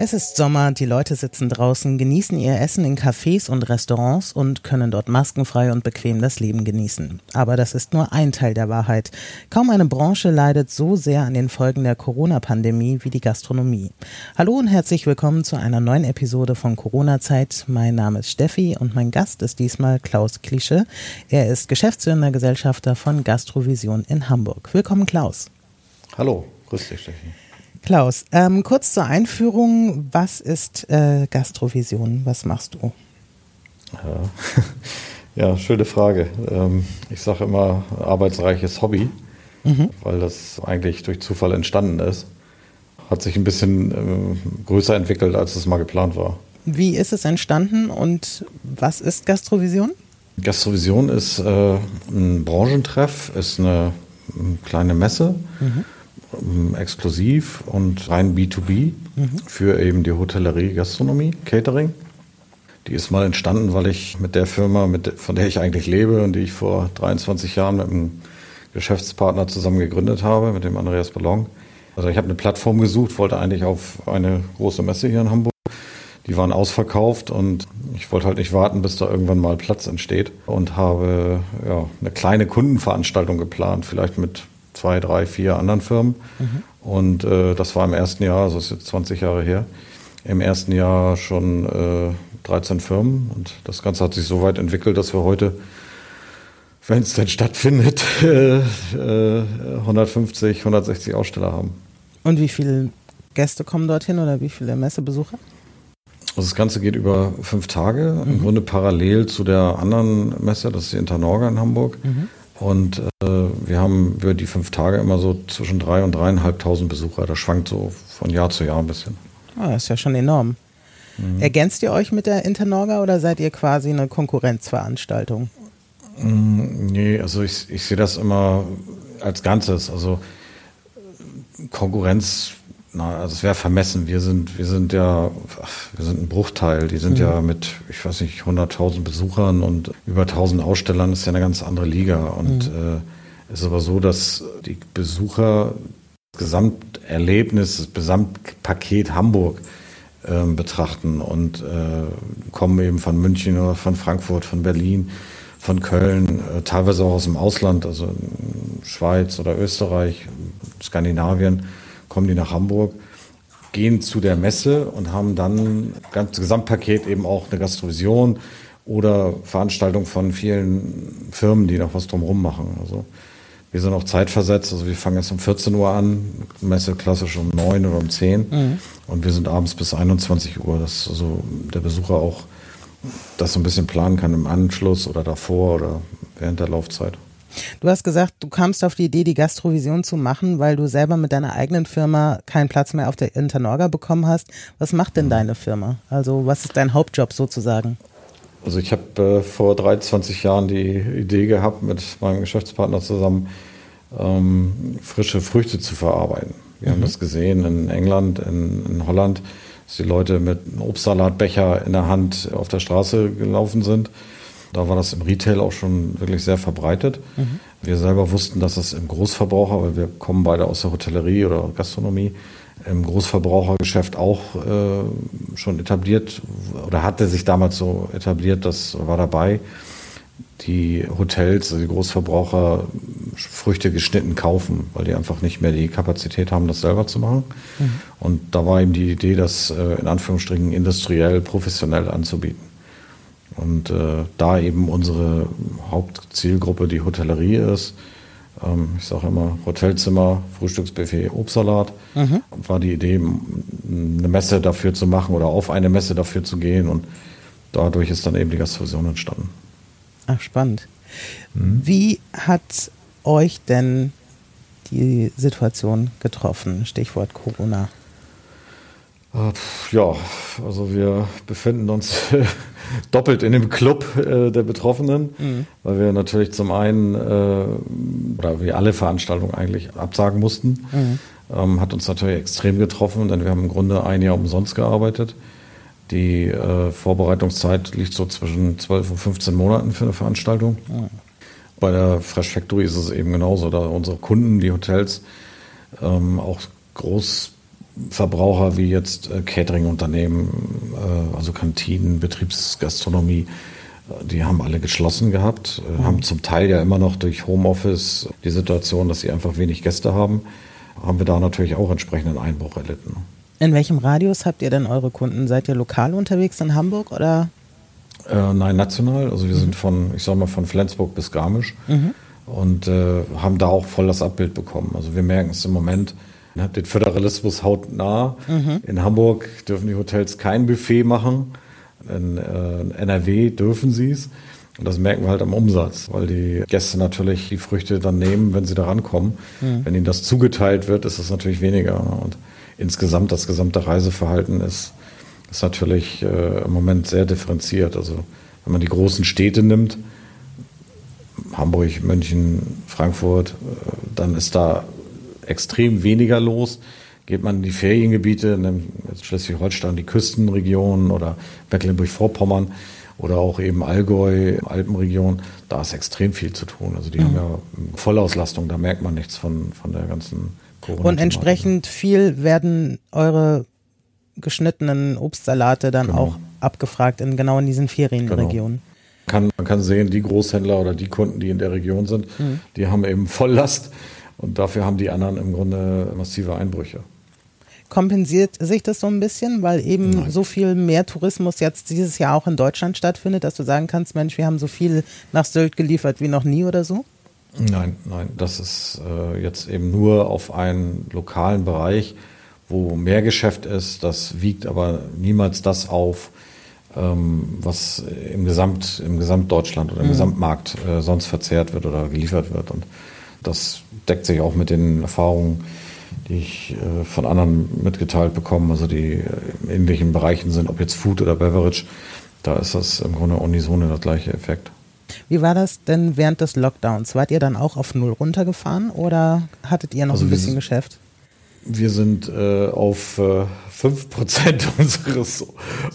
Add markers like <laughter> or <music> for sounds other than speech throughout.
Es ist Sommer, die Leute sitzen draußen, genießen ihr Essen in Cafés und Restaurants und können dort maskenfrei und bequem das Leben genießen. Aber das ist nur ein Teil der Wahrheit. Kaum eine Branche leidet so sehr an den Folgen der Corona-Pandemie wie die Gastronomie. Hallo und herzlich willkommen zu einer neuen Episode von Corona-Zeit. Mein Name ist Steffi und mein Gast ist diesmal Klaus Klische. Er ist geschäftsführender Gesellschafter von Gastrovision in Hamburg. Willkommen, Klaus. Hallo, grüß dich, Steffi. Klaus, ähm, kurz zur Einführung. Was ist äh, Gastrovision? Was machst du? Ja, <laughs> ja schöne Frage. Ähm, ich sage immer arbeitsreiches Hobby, mhm. weil das eigentlich durch Zufall entstanden ist. Hat sich ein bisschen äh, größer entwickelt, als es mal geplant war. Wie ist es entstanden und was ist Gastrovision? Gastrovision ist äh, ein Branchentreff, ist eine, eine kleine Messe. Mhm exklusiv und rein B2B mhm. für eben die Hotellerie, Gastronomie, Catering. Die ist mal entstanden, weil ich mit der Firma, mit, von der ich eigentlich lebe und die ich vor 23 Jahren mit einem Geschäftspartner zusammen gegründet habe, mit dem Andreas Ballon. Also ich habe eine Plattform gesucht, wollte eigentlich auf eine große Messe hier in Hamburg. Die waren ausverkauft und ich wollte halt nicht warten, bis da irgendwann mal Platz entsteht und habe ja, eine kleine Kundenveranstaltung geplant, vielleicht mit zwei, drei, vier anderen Firmen. Mhm. Und äh, das war im ersten Jahr, also ist jetzt 20 Jahre her, im ersten Jahr schon äh, 13 Firmen. Und das Ganze hat sich so weit entwickelt, dass wir heute, wenn es denn stattfindet, <laughs> äh, 150, 160 Aussteller haben. Und wie viele Gäste kommen dorthin oder wie viele Messebesucher? Also das Ganze geht über fünf Tage, mhm. im Grunde parallel zu der anderen Messe, das ist die Internorga in Hamburg. Mhm. Und äh, wir haben über die fünf Tage immer so zwischen drei und dreieinhalbtausend Besucher. Das schwankt so von Jahr zu Jahr ein bisschen. Ah, das ist ja schon enorm. Mhm. Ergänzt ihr euch mit der Internorga oder seid ihr quasi eine Konkurrenzveranstaltung? Mhm, nee, also ich, ich sehe das immer als Ganzes. Also Konkurrenz na, also es wäre vermessen. Wir sind, wir sind ja, wir sind ein Bruchteil. Die sind mhm. ja mit, ich weiß nicht, 100.000 Besuchern und über 1.000 Ausstellern. Ist ja eine ganz andere Liga. Und mhm. äh, ist aber so, dass die Besucher das Gesamterlebnis, das Gesamtpaket Hamburg äh, betrachten und äh, kommen eben von München oder von Frankfurt, von Berlin, von Köln, äh, teilweise auch aus dem Ausland, also Schweiz oder Österreich, Skandinavien kommen die nach Hamburg, gehen zu der Messe und haben dann ganz Gesamtpaket eben auch eine Gastrovision oder Veranstaltung von vielen Firmen, die noch was drumherum machen. Also wir sind auch zeitversetzt, also wir fangen jetzt um 14 Uhr an, Messe klassisch um 9 oder um 10 mhm. und wir sind abends bis 21 Uhr, dass also der Besucher auch das so ein bisschen planen kann im Anschluss oder davor oder während der Laufzeit. Du hast gesagt, du kamst auf die Idee, die Gastrovision zu machen, weil du selber mit deiner eigenen Firma keinen Platz mehr auf der Internorga bekommen hast. Was macht denn deine Firma? Also was ist dein Hauptjob sozusagen? Also ich habe äh, vor 23 Jahren die Idee gehabt, mit meinem Geschäftspartner zusammen ähm, frische Früchte zu verarbeiten. Wir mhm. haben das gesehen in England, in, in Holland, dass die Leute mit einem Obstsalatbecher in der Hand auf der Straße gelaufen sind da war das im Retail auch schon wirklich sehr verbreitet. Mhm. Wir selber wussten, dass es im Großverbraucher, weil wir kommen beide aus der Hotellerie oder Gastronomie, im Großverbrauchergeschäft auch äh, schon etabliert oder hatte sich damals so etabliert, das war dabei, die Hotels, also die Großverbraucher Früchte geschnitten kaufen, weil die einfach nicht mehr die Kapazität haben, das selber zu machen. Mhm. Und da war eben die Idee, das äh, in Anführungsstrichen industriell, professionell anzubieten. Und äh, da eben unsere Hauptzielgruppe die Hotellerie ist, ähm, ich sage immer Hotelzimmer, Frühstücksbuffet, Obstsalat, mhm. war die Idee, eine Messe dafür zu machen oder auf eine Messe dafür zu gehen. Und dadurch ist dann eben die Gastfusion entstanden. Ach, spannend. Mhm. Wie hat euch denn die Situation getroffen? Stichwort Corona. Äh, ja, also wir befinden uns <laughs> doppelt in dem Club äh, der Betroffenen, mhm. weil wir natürlich zum einen, äh, oder wir alle Veranstaltungen eigentlich absagen mussten. Mhm. Ähm, hat uns natürlich extrem getroffen, denn wir haben im Grunde ein Jahr umsonst gearbeitet. Die äh, Vorbereitungszeit liegt so zwischen 12 und 15 Monaten für eine Veranstaltung. Ja. Bei der Fresh Factory ist es eben genauso. Da unsere Kunden, die Hotels, ähm, auch Großverbraucher wie jetzt äh, Catering-Unternehmen, äh, also Kantinen, Betriebsgastronomie, äh, die haben alle geschlossen gehabt, äh, mhm. haben zum Teil ja immer noch durch Homeoffice die Situation, dass sie einfach wenig Gäste haben, haben wir da natürlich auch entsprechenden Einbruch erlitten. In welchem Radius habt ihr denn eure Kunden? Seid ihr lokal unterwegs in Hamburg oder? Äh, nein, national. Also wir mhm. sind von, ich sag mal, von Flensburg bis Garmisch mhm. und äh, haben da auch voll das Abbild bekommen. Also wir merken es im Moment, den Föderalismus hautnah. Mhm. In Hamburg dürfen die Hotels kein Buffet machen. In äh, NRW dürfen sie es. Und das merken wir halt am Umsatz, weil die Gäste natürlich die Früchte dann nehmen, wenn sie da rankommen. Mhm. Wenn ihnen das zugeteilt wird, ist es natürlich weniger. Und insgesamt das gesamte Reiseverhalten ist, ist natürlich äh, im Moment sehr differenziert. Also wenn man die großen Städte nimmt, Hamburg, München, Frankfurt, äh, dann ist da extrem weniger los. Geht man in die Feriengebiete, Schleswig-Holstein, die Küstenregionen oder Mecklenburg-Vorpommern oder auch eben Allgäu, Alpenregion, da ist extrem viel zu tun. Also die mhm. haben ja Vollauslastung, da merkt man nichts von, von der ganzen Corona. Und entsprechend viel werden eure geschnittenen Obstsalate dann genau. auch abgefragt in genau in diesen Ferienregionen. Genau. Kann, man kann sehen, die Großhändler oder die Kunden, die in der Region sind, mhm. die haben eben Volllast und dafür haben die anderen im Grunde massive Einbrüche. Kompensiert sich das so ein bisschen, weil eben Nein. so viel mehr Tourismus jetzt dieses Jahr auch in Deutschland stattfindet, dass du sagen kannst, Mensch, wir haben so viel nach Sylt geliefert wie noch nie oder so? Nein, nein, das ist äh, jetzt eben nur auf einen lokalen Bereich, wo mehr Geschäft ist. Das wiegt aber niemals das auf, ähm, was im Gesamt, im Gesamtdeutschland oder im mhm. Gesamtmarkt äh, sonst verzehrt wird oder geliefert wird. Und das deckt sich auch mit den Erfahrungen, die ich äh, von anderen mitgeteilt bekomme, also die äh, in ähnlichen Bereichen sind, ob jetzt Food oder Beverage. Da ist das im Grunde unisono der gleiche Effekt. Wie war das denn während des Lockdowns? Wart ihr dann auch auf Null runtergefahren oder hattet ihr noch also ein bisschen Geschäft? Wir sind äh, auf äh, 5% <laughs> unseres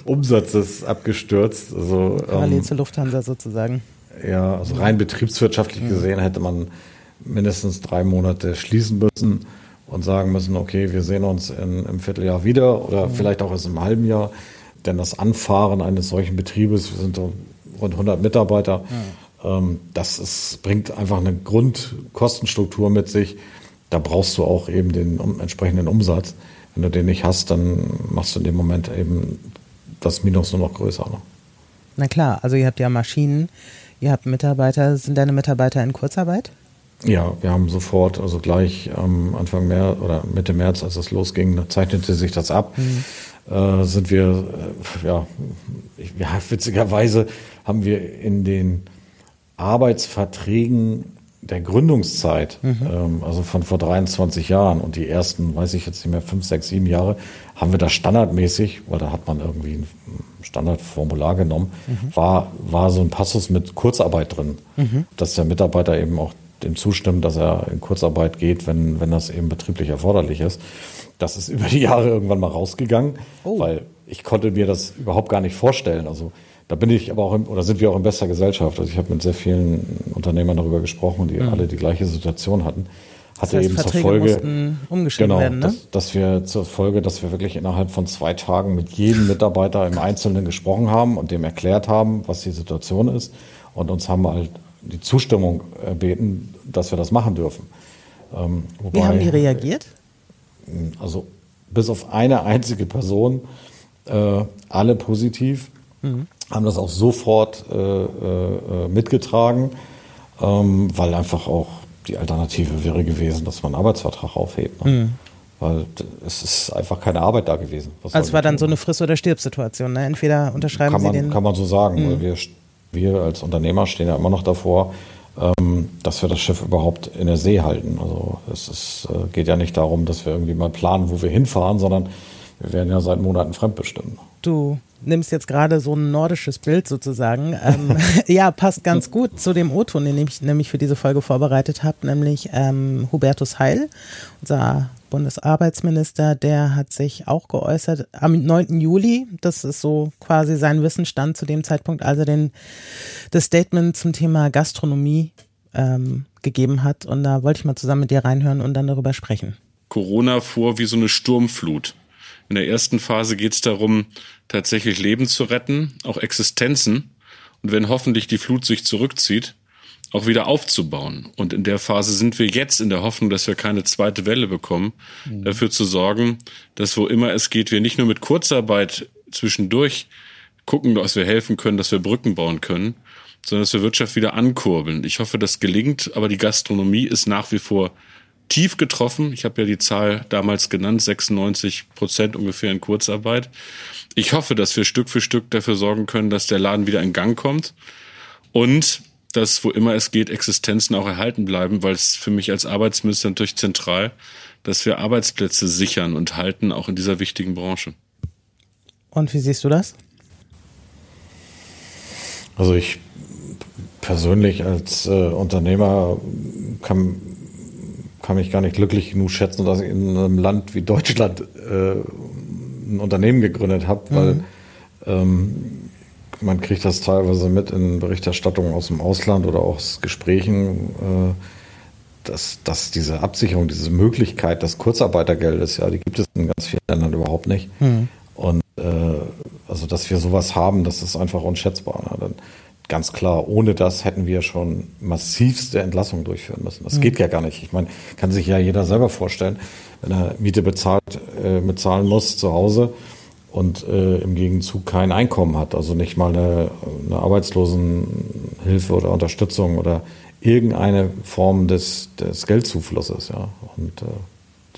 Umsatzes abgestürzt. Also, Parallel ähm, zur Lufthansa sozusagen. Ja, also rein betriebswirtschaftlich mhm. gesehen hätte man mindestens drei Monate schließen müssen und sagen müssen, okay, wir sehen uns in, im Vierteljahr wieder oder mhm. vielleicht auch erst im halben Jahr. Denn das Anfahren eines solchen Betriebes, wir sind rund 100 Mitarbeiter, mhm. ähm, das ist, bringt einfach eine Grundkostenstruktur mit sich. Da brauchst du auch eben den um, entsprechenden Umsatz. Wenn du den nicht hast, dann machst du in dem Moment eben das Minus nur noch größer. Ne? Na klar, also ihr habt ja Maschinen, ihr habt Mitarbeiter. Sind deine Mitarbeiter in Kurzarbeit? Ja, wir haben sofort, also gleich am Anfang März oder Mitte März, als es losging, zeichnete sich das ab. Mhm. Äh, sind wir, äh, ja, ja, witzigerweise haben wir in den Arbeitsverträgen der Gründungszeit, mhm. ähm, also von vor 23 Jahren und die ersten, weiß ich jetzt nicht mehr, fünf, sechs, sieben Jahre, haben wir das standardmäßig, weil da hat man irgendwie ein Standardformular genommen, mhm. war, war so ein Passus mit Kurzarbeit drin, mhm. dass der Mitarbeiter eben auch dem zustimmen, dass er in Kurzarbeit geht, wenn, wenn das eben betrieblich erforderlich ist. Das ist <laughs> über die Jahre irgendwann mal rausgegangen, oh. weil ich konnte mir das überhaupt gar nicht vorstellen. Also da bin ich aber auch, im, oder sind wir auch in bester Gesellschaft. Also ich habe mit sehr vielen Unternehmern darüber gesprochen, die mhm. alle die gleiche Situation hatten. Hatte das heißt, eben Verträge zur Folge, genau, werden, ne? dass, dass wir zur Folge, dass wir wirklich innerhalb von zwei Tagen mit jedem Mitarbeiter im Einzelnen gesprochen haben und dem erklärt haben, was die Situation ist und uns haben halt die Zustimmung erbeten, dass wir das machen dürfen. Ähm, wobei, Wie haben die reagiert? Also bis auf eine einzige Person, äh, alle positiv, mhm. haben das auch sofort äh, äh, mitgetragen, ähm, weil einfach auch die Alternative wäre gewesen, dass man einen Arbeitsvertrag aufhebt. Ne? Mhm. Weil es ist einfach keine Arbeit da gewesen. Was also es war dann so eine Friss- oder Stirb-Situation. Ne? Entweder unterschreiben kann man, Sie den... Kann man so sagen, mhm. weil wir wir als Unternehmer stehen ja immer noch davor, ähm, dass wir das Schiff überhaupt in der See halten. Also es ist, äh, geht ja nicht darum, dass wir irgendwie mal planen, wo wir hinfahren, sondern wir werden ja seit Monaten fremdbestimmt. Du nimmst jetzt gerade so ein nordisches Bild sozusagen. Ähm, <laughs> ja, passt ganz gut zu dem O-Ton, den ich nämlich für diese Folge vorbereitet habe, nämlich ähm, Hubertus Heil, unser Bundesarbeitsminister, der hat sich auch geäußert am 9. Juli. Das ist so quasi sein Wissensstand zu dem Zeitpunkt, als er den, das Statement zum Thema Gastronomie ähm, gegeben hat. Und da wollte ich mal zusammen mit dir reinhören und dann darüber sprechen. Corona vor wie so eine Sturmflut. In der ersten Phase geht es darum, tatsächlich Leben zu retten, auch Existenzen. Und wenn hoffentlich die Flut sich zurückzieht, auch wieder aufzubauen. Und in der Phase sind wir jetzt in der Hoffnung, dass wir keine zweite Welle bekommen, mhm. dafür zu sorgen, dass wo immer es geht, wir nicht nur mit Kurzarbeit zwischendurch gucken, dass wir helfen können, dass wir Brücken bauen können, sondern dass wir Wirtschaft wieder ankurbeln. Ich hoffe, das gelingt, aber die Gastronomie ist nach wie vor tief getroffen. Ich habe ja die Zahl damals genannt, 96 Prozent ungefähr in Kurzarbeit. Ich hoffe, dass wir Stück für Stück dafür sorgen können, dass der Laden wieder in Gang kommt und dass, wo immer es geht, Existenzen auch erhalten bleiben, weil es für mich als Arbeitsminister natürlich zentral, dass wir Arbeitsplätze sichern und halten, auch in dieser wichtigen Branche. Und wie siehst du das? Also ich persönlich als äh, Unternehmer kann kann mich gar nicht glücklich genug schätzen, dass ich in einem Land wie Deutschland äh, ein Unternehmen gegründet habe, weil mhm. ähm, man kriegt das teilweise mit in Berichterstattungen aus dem Ausland oder aus Gesprächen, äh, dass, dass diese Absicherung, diese Möglichkeit des Kurzarbeitergeldes, ja, die gibt es in ganz vielen Ländern überhaupt nicht. Mhm. Und äh, also, dass wir sowas haben, das ist einfach unschätzbar. Ne? Dann, ganz klar, ohne das hätten wir schon massivste Entlassungen durchführen müssen. Das mhm. geht ja gar nicht. Ich meine, kann sich ja jeder selber vorstellen, wenn er Miete bezahlt, äh, bezahlen muss zu Hause und äh, im Gegenzug kein Einkommen hat, also nicht mal eine, eine Arbeitslosenhilfe oder Unterstützung oder irgendeine Form des, des Geldzuflusses. Ja. Und äh,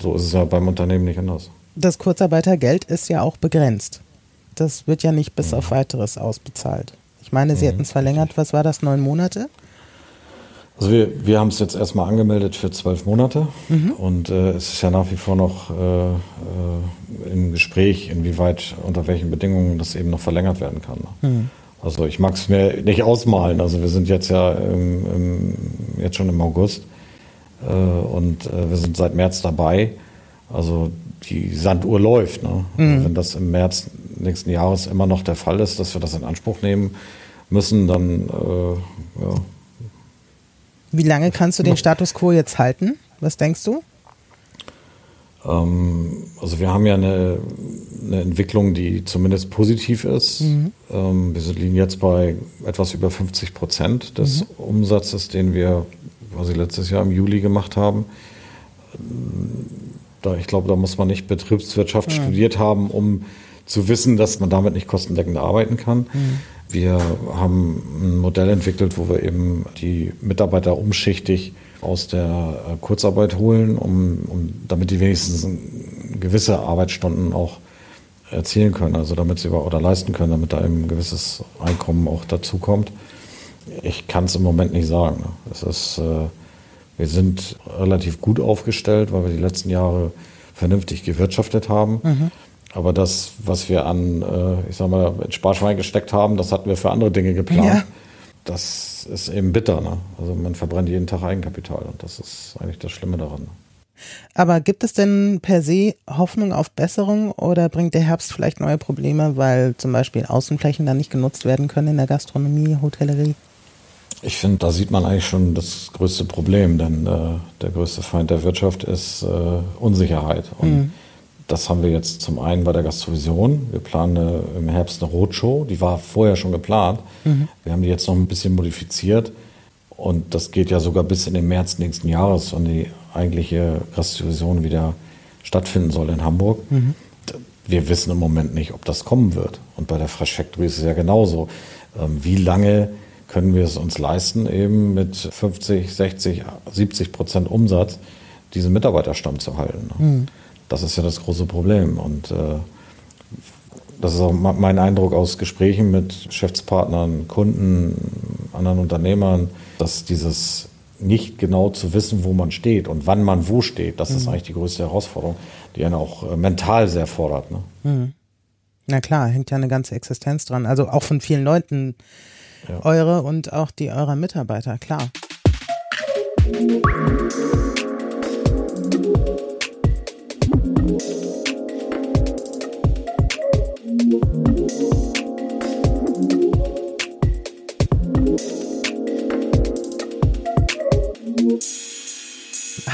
so ist es ja beim Unternehmen nicht anders. Das Kurzarbeitergeld ist ja auch begrenzt. Das wird ja nicht bis mhm. auf weiteres ausbezahlt. Ich meine, Sie mhm, hätten es verlängert. Was war das? Neun Monate? Also wir, wir haben es jetzt erstmal angemeldet für zwölf Monate mhm. und äh, es ist ja nach wie vor noch äh, äh, im Gespräch, inwieweit, unter welchen Bedingungen das eben noch verlängert werden kann. Mhm. Also ich mag es mir nicht ausmalen. Also wir sind jetzt ja im, im, jetzt schon im August äh, und äh, wir sind seit März dabei. Also die Sanduhr läuft. Ne? Mhm. Wenn das im März nächsten Jahres immer noch der Fall ist, dass wir das in Anspruch nehmen müssen, dann äh, ja. Wie lange kannst du den Status quo jetzt halten? Was denkst du? Ähm, also wir haben ja eine, eine, Entwicklung, die zumindest positiv ist. Mhm. Ähm, wir liegen jetzt bei etwas über 50 Prozent des mhm. Umsatzes, den wir quasi letztes Jahr im Juli gemacht haben. Da, ich glaube, da muss man nicht Betriebswirtschaft ja. studiert haben, um zu wissen, dass man damit nicht kostendeckend arbeiten kann. Mhm. Wir haben ein Modell entwickelt, wo wir eben die Mitarbeiter umschichtig aus der äh, Kurzarbeit holen, um, um damit die wenigstens gewisse Arbeitsstunden auch erzielen können, also damit sie oder leisten können, damit da eben ein gewisses Einkommen auch dazukommt. Ich kann es im Moment nicht sagen. Es ist, äh, wir sind relativ gut aufgestellt, weil wir die letzten Jahre vernünftig gewirtschaftet haben. Mhm. Aber das, was wir an, äh, ich sag mal, in Sparschwein gesteckt haben, das hatten wir für andere Dinge geplant. Ja. Das ist eben bitter. Ne? Also man verbrennt jeden Tag Eigenkapital und das ist eigentlich das Schlimme daran. Aber gibt es denn per se Hoffnung auf Besserung oder bringt der Herbst vielleicht neue Probleme, weil zum Beispiel Außenflächen dann nicht genutzt werden können in der Gastronomie, Hotellerie? Ich finde, da sieht man eigentlich schon das größte Problem, denn äh, der größte Feind der Wirtschaft ist äh, Unsicherheit. Und mhm das haben wir jetzt zum einen bei der Gastrovision. Wir planen im Herbst eine Roadshow. Die war vorher schon geplant. Mhm. Wir haben die jetzt noch ein bisschen modifiziert. Und das geht ja sogar bis in den März nächsten Jahres, wenn die eigentliche Gastrovision wieder stattfinden soll in Hamburg. Mhm. Wir wissen im Moment nicht, ob das kommen wird. Und bei der Fresh Factory ist es ja genauso. Ähm, wie lange können wir es uns leisten, eben mit 50, 60, 70 Prozent Umsatz diesen Mitarbeiterstamm zu halten? Mhm. Das ist ja das große Problem. Und äh, das ist auch mein Eindruck aus Gesprächen mit Geschäftspartnern, Kunden, anderen Unternehmern, dass dieses nicht genau zu wissen, wo man steht und wann man wo steht, das mhm. ist eigentlich die größte Herausforderung, die einen auch äh, mental sehr fordert. Ne? Mhm. Na klar, hängt ja eine ganze Existenz dran. Also auch von vielen Leuten, ja. eure und auch die eurer Mitarbeiter, klar.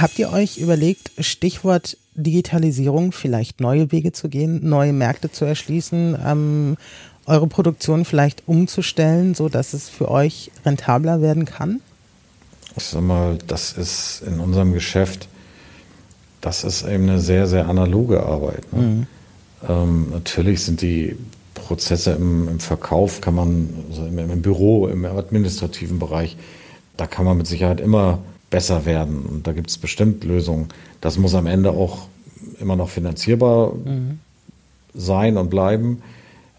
Habt ihr euch überlegt, Stichwort Digitalisierung, vielleicht neue Wege zu gehen, neue Märkte zu erschließen, ähm, eure Produktion vielleicht umzustellen, so dass es für euch rentabler werden kann? Ich sag mal, das ist in unserem Geschäft, das ist eben eine sehr, sehr analoge Arbeit. Ne? Mhm. Ähm, natürlich sind die Prozesse im, im Verkauf, kann man, also im, im Büro, im administrativen Bereich, da kann man mit Sicherheit immer besser werden. Und da gibt es bestimmt Lösungen. Das muss am Ende auch immer noch finanzierbar mhm. sein und bleiben.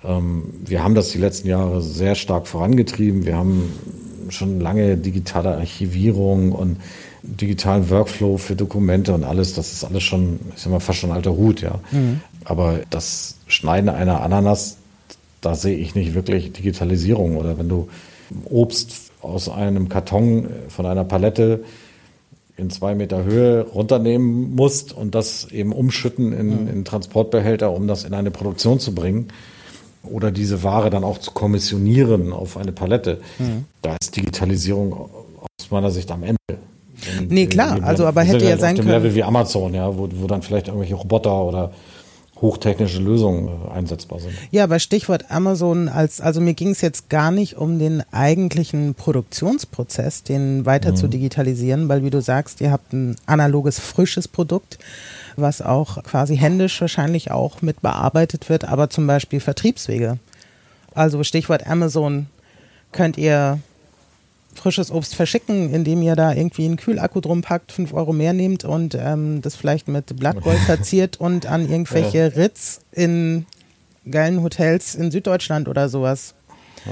Ähm, wir haben das die letzten Jahre sehr stark vorangetrieben. Wir haben schon lange digitale Archivierung und digitalen Workflow für Dokumente und alles. Das ist alles schon, ich sag mal, fast schon alter Hut, ja. Mhm. Aber das Schneiden einer Ananas, da sehe ich nicht wirklich Digitalisierung. Oder wenn du Obst aus einem Karton von einer Palette in zwei Meter Höhe runternehmen musst und das eben umschütten in, in Transportbehälter, um das in eine Produktion zu bringen oder diese Ware dann auch zu kommissionieren auf eine Palette. Mhm. Da ist Digitalisierung aus meiner Sicht am Ende. Nee, klar, also aber hätte ja sein auf dem können. Level wie Amazon, ja, wo, wo dann vielleicht irgendwelche Roboter oder hochtechnische Lösungen äh, einsetzbar sind. Ja, aber Stichwort Amazon als, also mir ging es jetzt gar nicht um den eigentlichen Produktionsprozess, den weiter mhm. zu digitalisieren, weil wie du sagst, ihr habt ein analoges, frisches Produkt, was auch quasi händisch wahrscheinlich auch mit bearbeitet wird, aber zum Beispiel Vertriebswege. Also Stichwort Amazon könnt ihr frisches Obst verschicken, indem ihr da irgendwie einen Kühlakku drum packt, fünf Euro mehr nehmt und ähm, das vielleicht mit Blattgold <laughs> verziert und an irgendwelche ja. Ritz in geilen Hotels in Süddeutschland oder sowas. Ja.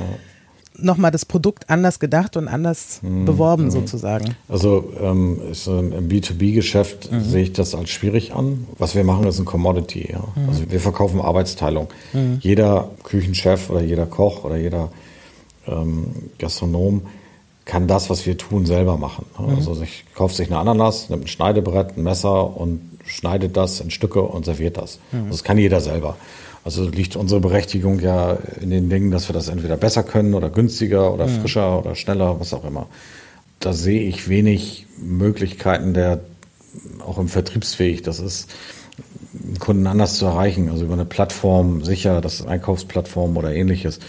Nochmal das Produkt anders gedacht und anders mhm. beworben mhm. sozusagen. Also ähm, ist, im B2B-Geschäft mhm. sehe ich das als schwierig an. Was wir machen, ist ein Commodity. Ja. Mhm. Also wir verkaufen Arbeitsteilung. Mhm. Jeder Küchenchef oder jeder Koch oder jeder ähm, Gastronom kann das, was wir tun, selber machen. Mhm. Also sich kauft sich eine Ananas, nimmt ein Schneidebrett, ein Messer und schneidet das in Stücke und serviert das. Mhm. Also das kann jeder selber. Also liegt unsere Berechtigung ja in den Dingen, dass wir das entweder besser können oder günstiger oder mhm. frischer oder schneller, was auch immer. Da sehe ich wenig Möglichkeiten der auch im Vertriebsfähig. Das ist Kunden anders zu erreichen, also über eine Plattform sicher, das ist Einkaufsplattform oder ähnliches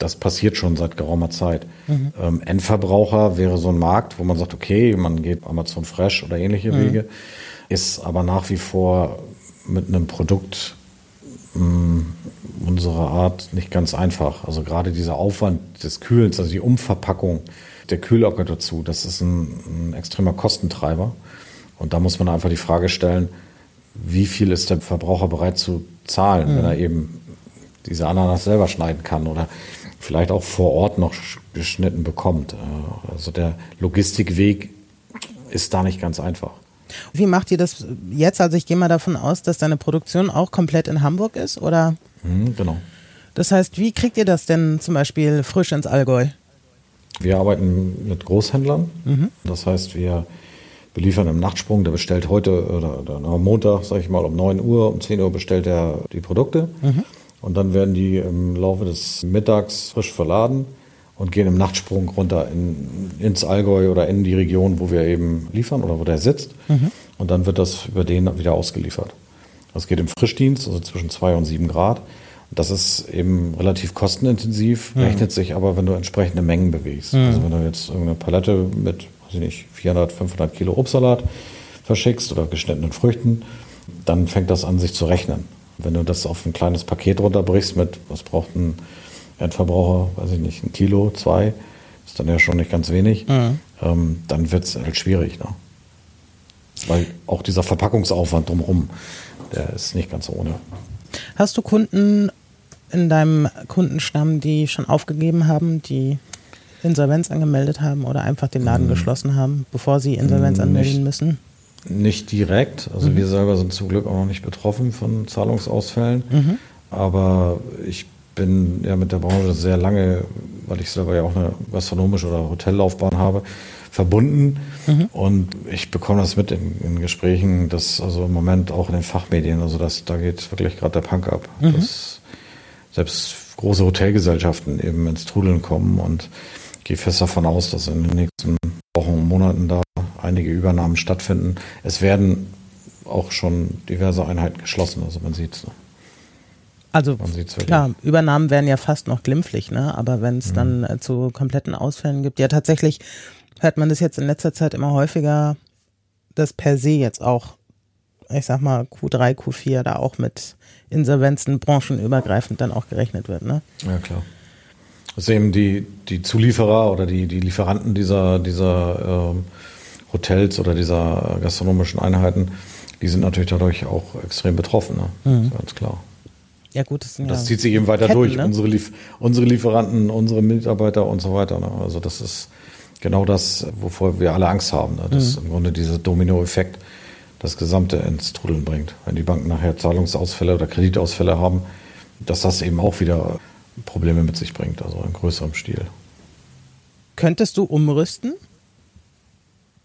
das passiert schon seit geraumer Zeit. Mhm. Ähm, Endverbraucher wäre so ein Markt, wo man sagt, okay, man geht Amazon Fresh oder ähnliche mhm. Wege, ist aber nach wie vor mit einem Produkt mh, mm, unserer Art nicht ganz einfach. Also gerade dieser Aufwand des Kühlens, also die Umverpackung der Kühlocke dazu, das ist ein, ein extremer Kostentreiber. Und da muss man einfach die Frage stellen, wie viel ist der Verbraucher bereit zu zahlen, mhm. wenn er eben diese Ananas selber schneiden kann oder vielleicht auch vor Ort noch geschnitten bekommt. Äh, also der Logistikweg ist da nicht ganz einfach. Wie macht ihr das jetzt? Also ich gehe mal davon aus, dass deine Produktion auch komplett in Hamburg ist, oder? Mhm, genau. Das heißt, wie kriegt ihr das denn zum Beispiel frisch ins Allgäu? Wir arbeiten mit Großhändlern. Mhm. Das heißt, wir beliefern im Nachtsprung. Der bestellt heute oder, oder am Montag, sage ich mal, um 9 Uhr, um 10 Uhr bestellt er die Produkte. Mhm. Und dann werden die im Laufe des Mittags frisch verladen und gehen im Nachtsprung runter in, ins Allgäu oder in die Region, wo wir eben liefern oder wo der sitzt. Mhm. Und dann wird das über den wieder ausgeliefert. Das geht im Frischdienst, also zwischen zwei und sieben Grad. Das ist eben relativ kostenintensiv, mhm. rechnet sich aber, wenn du entsprechende Mengen bewegst. Mhm. Also wenn du jetzt irgendeine Palette mit, weiß ich nicht, 400, 500 Kilo Obstsalat verschickst oder geschnittenen Früchten, dann fängt das an, sich zu rechnen. Wenn du das auf ein kleines Paket runterbrichst mit, was braucht ein Endverbraucher, weiß ich nicht, ein Kilo, zwei, ist dann ja schon nicht ganz wenig, mhm. ähm, dann wird es halt schwierig. Ne? Weil auch dieser Verpackungsaufwand drumherum, der ist nicht ganz ohne. Hast du Kunden in deinem Kundenstamm, die schon aufgegeben haben, die Insolvenz angemeldet haben oder einfach den Laden mhm. geschlossen haben, bevor sie Insolvenz anmelden nicht, müssen? Nicht direkt. Also mhm. wir selber sind zum Glück auch noch nicht betroffen von Zahlungsausfällen. Mhm. aber ich bin ja mit der Branche sehr lange, weil ich selber ja auch eine gastronomische oder Hotellaufbahn habe, verbunden. Mhm. Und ich bekomme das mit in, in, Gesprächen, dass also im Moment auch in den Fachmedien, also das, da geht wirklich gerade der Punk ab. Mhm. Dass selbst große Hotelgesellschaften eben ins Trudeln kommen und gehe fest davon aus, dass in den nächsten Wochen und Monaten da einige Übernahmen stattfinden. Es werden auch schon diverse Einheiten geschlossen, also man sieht es. Ne? Also klar, Übernahmen wären ja fast noch glimpflich, ne? aber wenn es mhm. dann äh, zu kompletten Ausfällen gibt, ja tatsächlich hört man das jetzt in letzter Zeit immer häufiger, dass per se jetzt auch, ich sag mal, Q3, Q4 da auch mit Insolvenzen branchenübergreifend dann auch gerechnet wird. Ne? Ja, klar. Das ist eben die, die Zulieferer oder die, die Lieferanten dieser, dieser ähm, Hotels oder dieser gastronomischen Einheiten, die sind natürlich dadurch auch extrem betroffen. Ne? Mhm. ganz klar. Ja gut, das, das zieht sich eben weiter Ketten, durch. Ne? Unsere, Lief unsere Lieferanten, unsere Mitarbeiter und so weiter. Ne? Also das ist genau das, wovor wir alle Angst haben. Ne? Dass mhm. im Grunde dieser Dominoeffekt das Gesamte ins Trudeln bringt. Wenn die Banken nachher Zahlungsausfälle oder Kreditausfälle haben, dass das eben auch wieder Probleme mit sich bringt, also in größerem Stil. Könntest du umrüsten?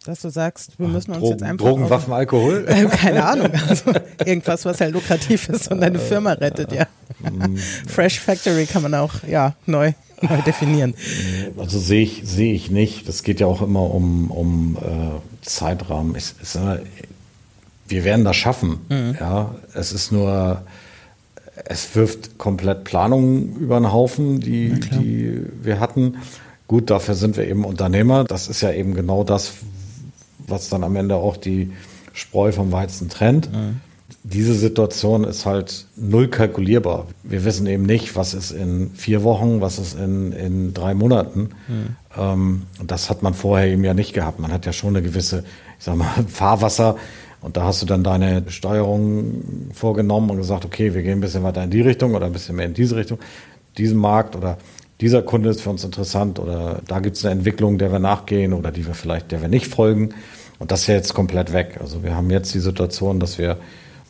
Dass du sagst, wir müssen uns Drogen, jetzt einfach. Drogen, Waffen, Alkohol? <laughs> Äh, keine Ahnung. Also irgendwas, was halt lukrativ ist und deine Firma rettet, ja. Mm. Fresh Factory kann man auch ja, neu, neu definieren. Also sehe ich, sehe ich nicht. Das geht ja auch immer um, um äh, Zeitrahmen. Ich, ich, wir werden das schaffen. Mhm. Ja, es ist nur, es wirft komplett Planungen über den Haufen, die, die wir hatten. Gut, dafür sind wir eben Unternehmer. Das ist ja eben genau das, was dann am Ende auch die Spreu vom Weizen trennt. Mhm. Diese Situation ist halt null kalkulierbar. Wir wissen eben nicht, was ist in vier Wochen, was ist in, in drei Monaten. Mhm. Ähm, das hat man vorher eben ja nicht gehabt. Man hat ja schon eine gewisse, ich sag mal, <laughs> Fahrwasser. Und da hast du dann deine Steuerung vorgenommen und gesagt, okay, wir gehen ein bisschen weiter in die Richtung oder ein bisschen mehr in diese Richtung. Diesen Markt oder dieser Kunde ist für uns interessant oder da gibt es eine Entwicklung, der wir nachgehen oder die wir vielleicht, der wir nicht folgen. Und das ist ja jetzt komplett weg. Also wir haben jetzt die Situation, dass wir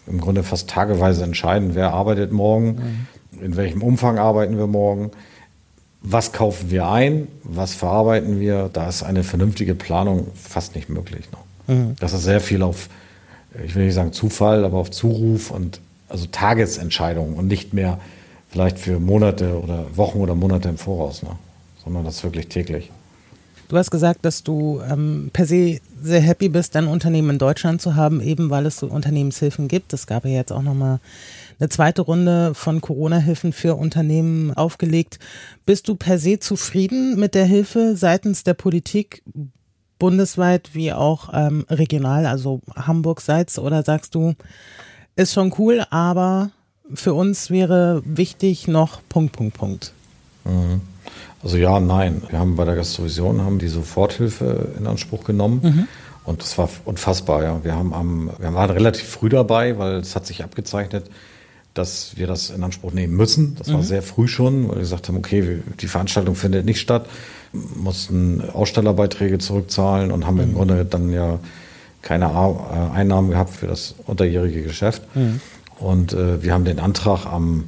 im Grunde fast tageweise entscheiden, wer arbeitet morgen, mhm. in welchem Umfang arbeiten wir morgen, was kaufen wir ein, was verarbeiten wir. Da ist eine vernünftige Planung fast nicht möglich. Noch. Mhm. Das ist sehr viel auf, ich will nicht sagen Zufall, aber auf Zuruf und also Tagesentscheidungen und nicht mehr vielleicht für Monate oder Wochen oder Monate im Voraus, ne? sondern das wirklich täglich. Du hast gesagt, dass du ähm, per se sehr happy bist, dein Unternehmen in Deutschland zu haben, eben weil es so Unternehmenshilfen gibt. Es gab ja jetzt auch nochmal eine zweite Runde von Corona-Hilfen für Unternehmen aufgelegt. Bist du per se zufrieden mit der Hilfe seitens der Politik, bundesweit wie auch ähm, regional, also Hamburg-Seits, oder sagst du, ist schon cool, aber für uns wäre wichtig noch Punkt, Punkt, Punkt. Mhm. Also ja, nein. Wir haben bei der Gastrovision haben die Soforthilfe in Anspruch genommen. Mhm. Und das war unfassbar, ja. Wir haben am, wir waren relativ früh dabei, weil es hat sich abgezeichnet, dass wir das in Anspruch nehmen müssen. Das war mhm. sehr früh schon, weil wir gesagt haben, okay, die Veranstaltung findet nicht statt, mussten Ausstellerbeiträge zurückzahlen und haben mhm. im Grunde dann ja keine äh, Einnahmen gehabt für das unterjährige Geschäft. Mhm. Und äh, wir haben den Antrag am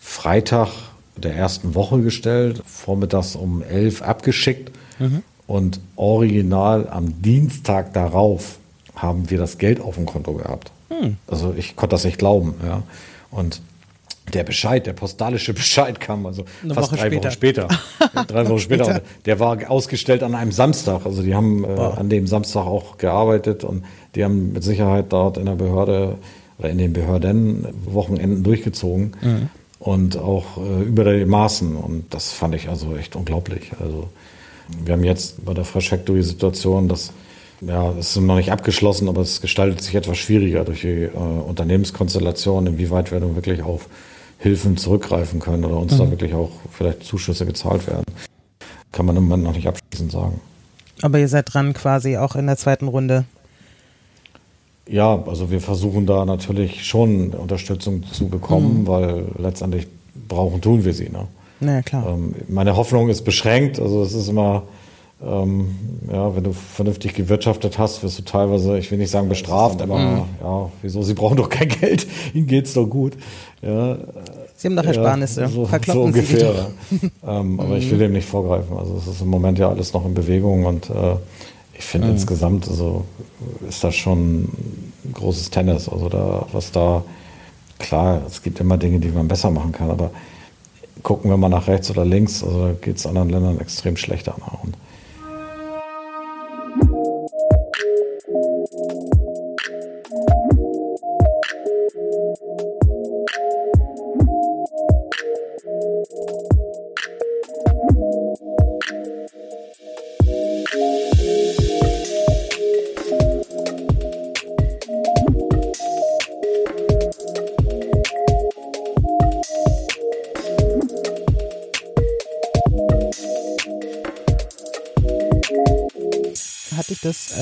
Freitag der ersten Woche gestellt, vormittags um elf abgeschickt mhm. und original am Dienstag darauf haben wir das Geld auf dem Konto gehabt. Mhm. Also ich konnte das nicht glauben. Ja. Und der Bescheid, der postalische <laughs> Bescheid kam also Eine fast Woche drei später. Wochen später. <laughs> drei Wochen später. Der war ausgestellt an einem Samstag. Also die haben äh, an dem Samstag auch gearbeitet und die haben mit Sicherheit dort in der Behörde oder in den Behörden Wochenenden durchgezogen mhm. und auch äh, über die Maßen. Und das fand ich also echt unglaublich. Also wir haben jetzt bei der Fresh Factory Situation, dass ja, es ist noch nicht abgeschlossen, aber es gestaltet sich etwas schwieriger durch die äh, Unternehmenskonstellation, inwieweit wir dann wirklich auf Hilfen zurückgreifen können oder uns mhm. da wirklich auch vielleicht Zuschüsse gezahlt werden. Kann man im Moment noch nicht abschließend sagen. Aber ihr seid dran quasi auch in der zweiten Runde ja, also wir versuchen da natürlich schon Unterstützung zu bekommen, mhm. weil letztendlich brauchen tun wir sie. Ne? Na klar. Ähm, meine Hoffnung ist beschränkt. Also es ist immer, ähm, ja, wenn du vernünftig gewirtschaftet hast, wirst du teilweise, ich will nicht sagen bestraft, aber mhm. ja, wieso? Sie brauchen doch kein <laughs> Geld. Ihnen geht's doch gut. Ja. Sie haben doch Ersparnisse. Ja, so, Verkloppen so ungefähr. Sie ähm, aber ich will dem nicht vorgreifen. Also es ist im Moment ja alles noch in Bewegung und äh, ich finde mhm. insgesamt also, ist das schon großes Tennis. Also da, was da, klar, es gibt immer Dinge, die man besser machen kann, aber gucken wir mal nach rechts oder links, also da geht es anderen Ländern extrem schlechter. Und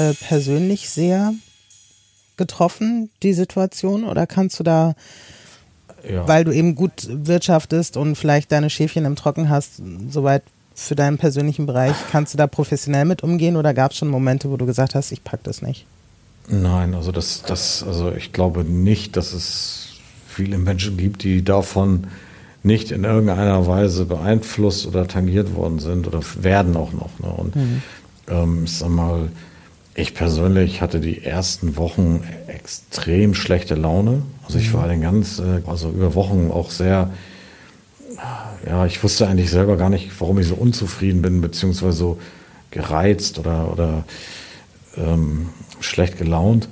äh, persönlich sehr getroffen, die Situation? Oder kannst du da, ja. weil du eben gut wirtschaftest und vielleicht deine Schäfchen im Trocken hast, soweit für deinen persönlichen Bereich, kannst du da professionell mit umgehen oder gab es schon Momente, wo du gesagt hast, ich pack das nicht? Nein, also das, das, also ich glaube nicht, dass es viele Menschen gibt, die davon nicht in irgendeiner Weise beeinflusst oder tangiert worden sind oder werden auch noch. Ne? Und mhm. ähm, ich sag mal, ich persönlich hatte die ersten Wochen extrem schlechte Laune. Also ich mhm. war den ganz, äh, also über Wochen auch sehr, ja, ich wusste eigentlich selber gar nicht, warum ich so unzufrieden bin, beziehungsweise so gereizt oder, oder ähm, schlecht gelaunt.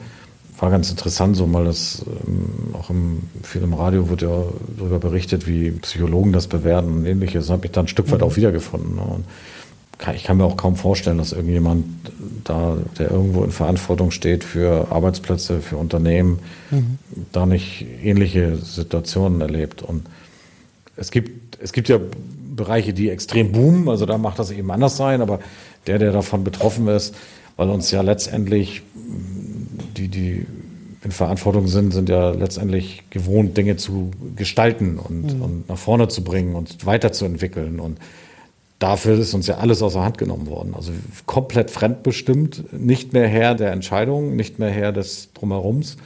War ganz interessant, so mal das, ähm, auch im, viel im Radio wird ja darüber berichtet, wie Psychologen das bewerten und ähnliches. Das habe ich dann ein Stück weit mhm. auch wiedergefunden. Ne? Und ich kann mir auch kaum vorstellen, dass irgendjemand da, der irgendwo in Verantwortung steht für Arbeitsplätze, für Unternehmen, mhm. da nicht ähnliche Situationen erlebt. Und es gibt, es gibt ja Bereiche, die extrem boomen, also da macht das eben anders sein, aber der, der davon betroffen ist, weil uns ja letztendlich die, die in Verantwortung sind, sind ja letztendlich gewohnt, Dinge zu gestalten und, mhm. und nach vorne zu bringen und weiterzuentwickeln und dafür ist uns ja alles außer Hand genommen worden. Also komplett fremdbestimmt, nicht mehr Herr der Entscheidungen, nicht mehr Herr des Drumherums,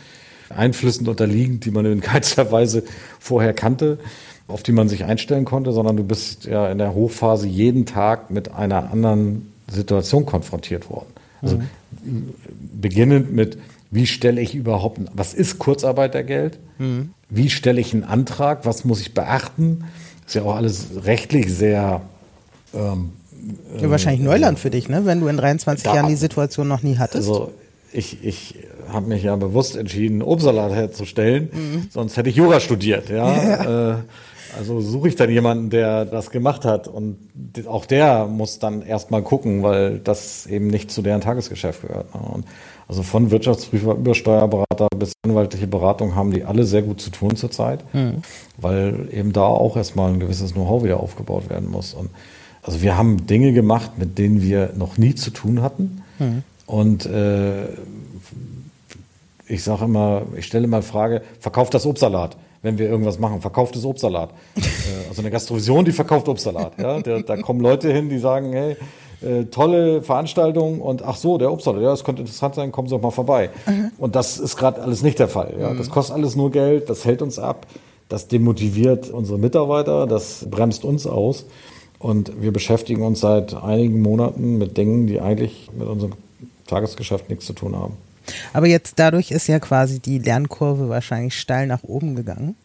Einflüssen unterliegend, die man in keinster Weise vorher kannte, auf die man sich einstellen konnte, sondern du bist ja in der Hochphase jeden Tag mit einer anderen Situation konfrontiert worden. Also mhm. beginnend mit, wie stelle ich überhaupt, was ist Kurzarbeitergeld? Mhm. Wie stelle ich einen Antrag? Was muss ich beachten? Ist ja auch alles rechtlich sehr ähm, ja, wahrscheinlich Neuland für dich, ne? wenn du in 23 da, Jahren die Situation noch nie hattest. Also ich, ich habe mich ja bewusst entschieden, Obstsalat herzustellen, mhm. sonst hätte ich Jura studiert. Ja? ja. <laughs> Äh, also suche ich dann jemanden, der das gemacht hat und auch der muss dann erstmal gucken, weil das eben nicht zu deren Tagesgeschäft gehört. Ne? Und also von Wirtschaftsprüfer über Steuerberater bis anwaltliche Beratung haben die alle sehr gut zu tun zurzeit, mhm. weil eben da auch erstmal ein gewisses Know-how wieder aufgebaut werden muss. Und also wir haben Dinge gemacht, mit denen wir noch nie zu tun hatten. Mhm. Und äh, ich sage immer, ich stelle immer die Frage, verkauft das Obstsalat, wenn wir irgendwas machen, verkauft das Obstsalat. <laughs> äh, also eine Gastrovision, die verkauft Obstsalat. Ja? Da, da kommen Leute hin, die sagen, hey, äh, tolle Veranstaltung und ach so, der Obstsalat, ja, das könnte interessant sein, kommen Sie doch mal vorbei. Mhm. Und das ist gerade alles nicht der Fall. Ja? Mhm. Das kostet alles nur Geld, das hält uns ab, das demotiviert unsere Mitarbeiter, das bremst uns aus. Und wir beschäftigen uns seit einigen Monaten mit Dingen, die eigentlich mit unserem Tagesgeschäft nichts zu tun haben. Aber jetzt dadurch ist ja quasi die Lernkurve wahrscheinlich steil nach oben gegangen.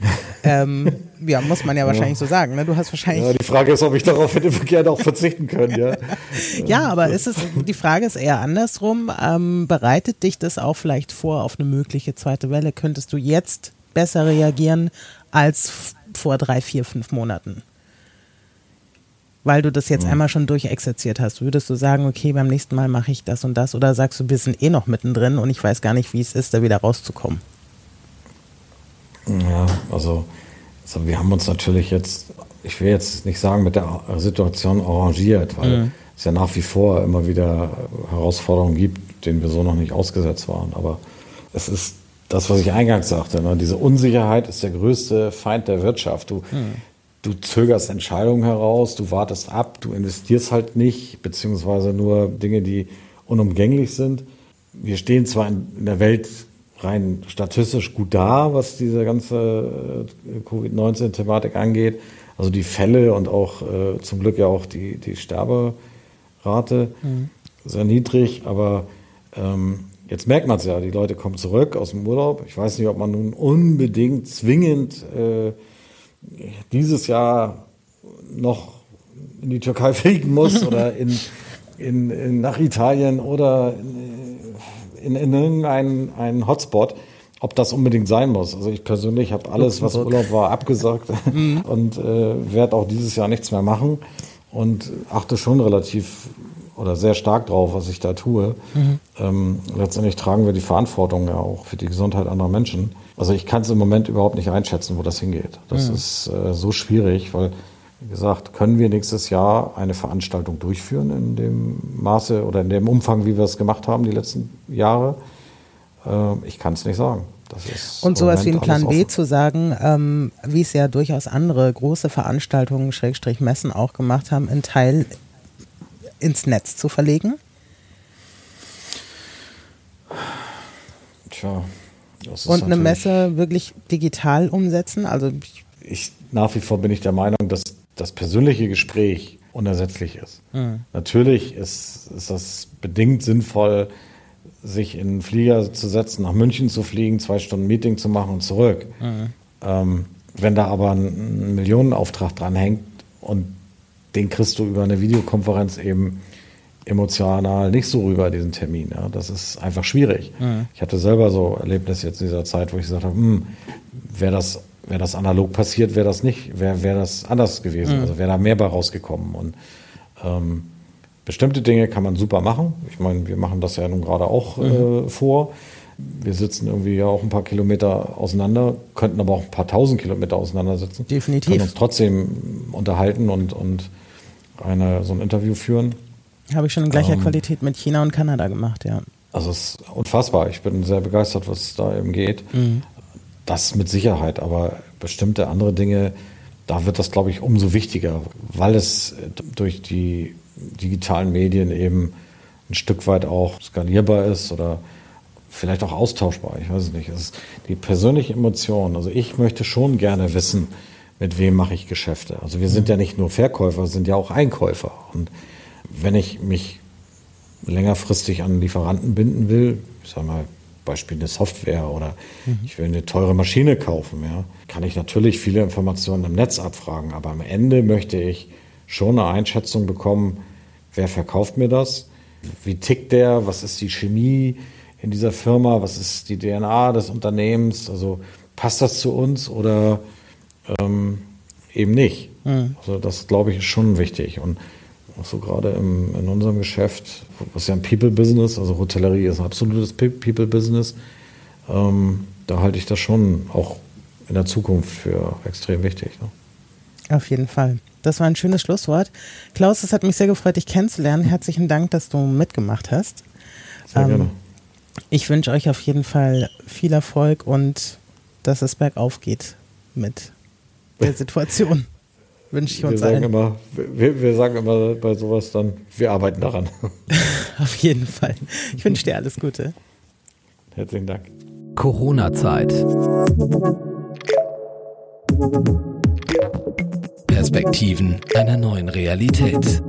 <laughs> ähm, ja, muss man ja wahrscheinlich ja. so sagen. Ne? Du hast wahrscheinlich. Ja, die Frage ist, ob ich darauf hätte <laughs> gerne auch verzichten können. Ja, ja aber ist es, die Frage ist eher andersrum. Ähm, bereitet dich das auch vielleicht vor auf eine mögliche zweite Welle? Könntest du jetzt besser reagieren als vor drei, vier, fünf Monaten? Weil du das jetzt mhm. einmal schon durchexerziert hast? Würdest du sagen, okay, beim nächsten Mal mache ich das und das? Oder sagst du, wir sind eh noch mittendrin und ich weiß gar nicht, wie es ist, da wieder rauszukommen? Ja, also, also wir haben uns natürlich jetzt, ich will jetzt nicht sagen, mit der Situation arrangiert, weil mhm. es ja nach wie vor immer wieder Herausforderungen gibt, denen wir so noch nicht ausgesetzt waren. Aber es ist das, was ich eingangs sagte, ne? diese Unsicherheit ist der größte Feind der Wirtschaft. Du, mhm du zögerst Entscheidungen heraus, du wartest ab, du investierst halt nicht, beziehungsweise nur Dinge, die unumgänglich sind. Wir stehen zwar in der Welt rein statistisch gut da, was diese ganze äh, Covid-19-Thematik angeht. Also die Fälle und auch äh, zum Glück ja auch die, die Sterberate mhm. sehr niedrig, aber ähm, jetzt merkt man es ja, die Leute kommen zurück aus dem Urlaub. Ich weiß nicht, ob man nun unbedingt zwingend äh, dieses Jahr noch in die Türkei <laughs> fliegen muss oder in, in, in, nach Italien oder in, in irgendeinen Hotspot ob das unbedingt sein muss. Also ich persönlich habe alles, was Urlaub war, abgesagt <laughs> <laughs> und äh, werde auch dieses Jahr nichts mehr machen und achte schon relativ oder sehr stark drauf, was ich da tue. Mhm. Ähm, letztendlich tragen wir die Verantwortung ja auch für die Gesundheit anderer Menschen. Also ich kann es im Moment überhaupt nicht einschätzen, wo das hingeht. Das mhm. ist äh, so schwierig, weil wie gesagt, können wir nächstes Jahr eine Veranstaltung durchführen in dem Maße oder in dem Umfang, wie wir es gemacht haben die letzten Jahre? Äh, ich kann es nicht sagen. Und sowas wie ein Plan B zu sagen, ähm, wie es ja durchaus andere große Veranstaltungen, Schrägstrich Messen auch gemacht haben, einen Teil ins Netz zu verlegen? Tja. Und eine Messe wirklich digital umsetzen? Also ich, nach wie vor bin ich der Meinung, dass das persönliche Gespräch unersetzlich ist. Mhm. Natürlich ist, ist das bedingt sinnvoll, sich in einen Flieger zu setzen, nach München zu fliegen, zwei Stunden Meeting zu machen und zurück. Mhm. Ähm, wenn da aber ein Millionenauftrag dran hängt und den kriegst du über eine Videokonferenz eben emotional nicht so rüber, diesen Termin. Ja? Das ist einfach schwierig. Mhm. Ich hatte selber so Erlebnisse jetzt in dieser Zeit, wo ich gesagt habe, hm, wäre das, wär das analog passiert, wäre das nicht, wäre wär das anders gewesen. Mhm. Also wäre da mehr bei rausgekommen. Und ähm, Bestimmte Dinge kann man super machen. Ich meine, wir machen das ja nun gerade auch mhm. äh, vor. Wir sitzen irgendwie ja auch ein paar Kilometer auseinander, könnten aber auch ein paar tausend Kilometer auseinander sitzen. Definitiv. Können uns trotzdem unterhalten und, und eine, so ein Interview führen. Habe ich schon in gleicher ähm, Qualität mit China und Kanada gemacht, ja. Also es ist unfassbar. Ich bin sehr begeistert, was da eben geht. Mhm. Das mit Sicherheit, aber bestimmte andere Dinge, da wird das, glaube ich, umso wichtiger, weil es durch die digitalen Medien eben ein Stück weit auch skalierbar ist oder vielleicht auch austauschbar. Ich weiß es nicht. Es ist die persönliche Emotion. Also ich möchte schon gerne wissen, mit wem mache ich Geschäfte. Also wir sind ja nicht nur Verkäufer, sind ja auch Einkäufer. Und wenn ich mich längerfristig an Lieferanten binden will, ich sage mal, Beispiel eine Software oder mhm. ich will eine teure Maschine kaufen, ja, kann ich natürlich viele Informationen im Netz abfragen. Aber am Ende möchte ich schon eine Einschätzung bekommen, wer verkauft mir das, wie tickt der, was ist die Chemie in dieser Firma, was ist die DNA des Unternehmens, also passt das zu uns oder ähm, eben nicht. Mhm. Also das glaube ich ist schon wichtig und auch so gerade im, in unserem Geschäft, was ja ein People-Business, also Hotellerie ist ein absolutes People-Business, ähm, da halte ich das schon auch in der Zukunft für extrem wichtig. Ne? Auf jeden Fall. Das war ein schönes Schlusswort. Klaus, es hat mich sehr gefreut, dich kennenzulernen. Herzlichen Dank, dass du mitgemacht hast. Sehr ähm, gerne. Ich wünsche euch auf jeden Fall viel Erfolg und dass es bergauf geht mit der <laughs> Situation. Wünsche ich uns wir sagen allen. Immer, wir, wir, sagen immer bei sowas dann, wir arbeiten daran. <laughs> auf jeden Fall. Ich wünsche dir alles Gute. Herzlichen Dank. Corona-Zeit. Perspektiven einer neuen Realität.